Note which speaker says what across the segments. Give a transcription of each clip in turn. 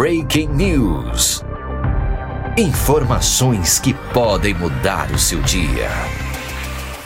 Speaker 1: Breaking News. Informações que podem mudar o seu dia.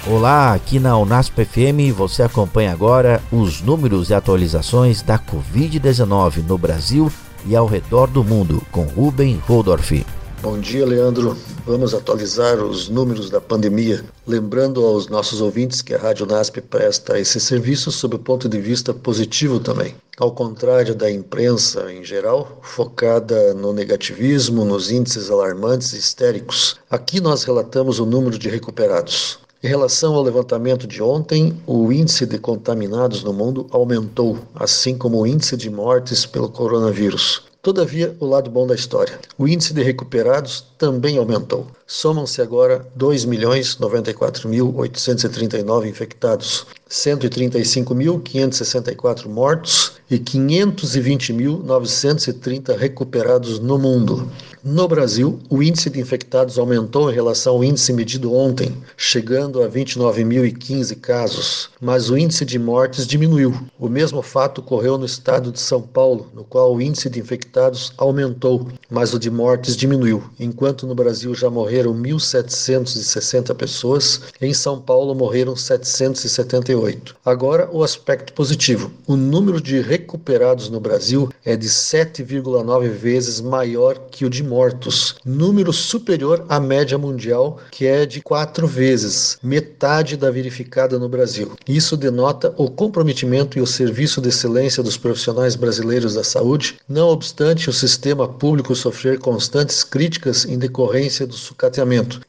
Speaker 2: Olá, aqui na Unasp FM você acompanha agora os números e atualizações da Covid-19 no Brasil e ao redor do mundo com Ruben Holdorf.
Speaker 3: Bom dia, Leandro. Vamos atualizar os números da pandemia, lembrando aos nossos ouvintes que a Rádio NASP presta esse serviço sob o ponto de vista positivo também. Ao contrário da imprensa em geral, focada no negativismo, nos índices alarmantes e histéricos, aqui nós relatamos o número de recuperados. Em relação ao levantamento de ontem, o índice de contaminados no mundo aumentou, assim como o índice de mortes pelo coronavírus. Todavia, o lado bom da história. O índice de recuperados também aumentou. Somam-se agora 2.094.839 infectados, 135.564 mortos e 520.930 recuperados no mundo. No Brasil, o índice de infectados aumentou em relação ao índice medido ontem, chegando a 29.015 casos, mas o índice de mortes diminuiu. O mesmo fato ocorreu no estado de São Paulo, no qual o índice de infectados aumentou, mas o de mortes diminuiu. Enquanto no Brasil já morreram 1.760 pessoas, em São Paulo morreram 778. Agora, o aspecto positivo: o número de recuperados no Brasil é de 7,9 vezes maior que o de mortos, número superior à média mundial, que é de quatro vezes, metade da verificada no Brasil. Isso denota o comprometimento e o serviço de excelência dos profissionais brasileiros da saúde, não obstante o sistema público sofrer constantes críticas em decorrência do sucateamento,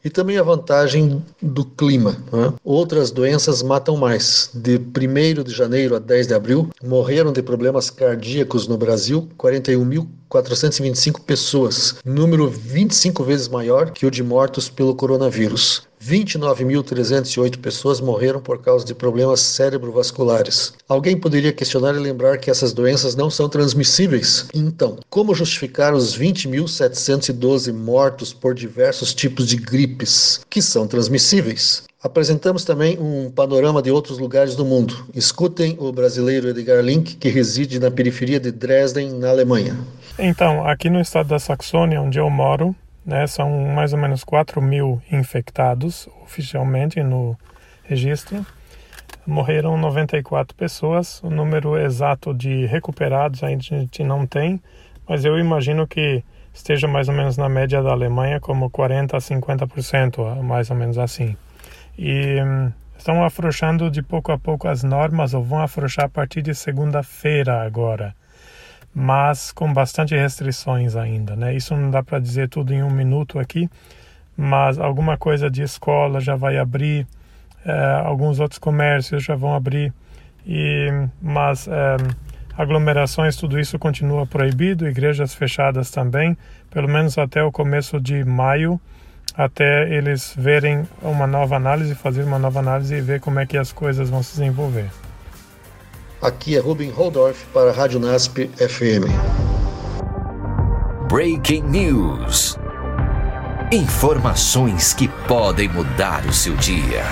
Speaker 3: e também a vantagem do clima. Né? Outras doenças matam mais. De 1 de janeiro a 10 de abril, morreram de problemas cardíacos no Brasil 41.425 pessoas, número 25 vezes maior que o de mortos pelo coronavírus. 29.308 pessoas morreram por causa de problemas cerebrovasculares. Alguém poderia questionar e lembrar que essas doenças não são transmissíveis? Então, como justificar os 20.712 mortos por diversos tipos de gripes que são transmissíveis? Apresentamos também um panorama de outros lugares do mundo. Escutem o brasileiro Edgar Link, que reside na periferia de Dresden, na Alemanha.
Speaker 4: Então, aqui no estado da Saxônia, onde eu moro, né, são mais ou menos 4 mil infectados oficialmente no registro. Morreram 94 pessoas. O número exato de recuperados a gente não tem, mas eu imagino que esteja mais ou menos na média da Alemanha, como 40 a 50%, mais ou menos assim e hum, estão afrouxando de pouco a pouco as normas ou vão afrouxar a partir de segunda-feira agora, mas com bastante restrições ainda, né? Isso não dá para dizer tudo em um minuto aqui, mas alguma coisa de escola já vai abrir, eh, alguns outros comércios já vão abrir, e mas eh, aglomerações, tudo isso continua proibido, igrejas fechadas também, pelo menos até o começo de maio até eles verem uma nova análise, fazer uma nova análise e ver como é que as coisas vão se desenvolver.
Speaker 3: Aqui é Ruben Holdorf para a Rádio NASP FM.
Speaker 1: Breaking News. Informações que podem mudar o seu dia.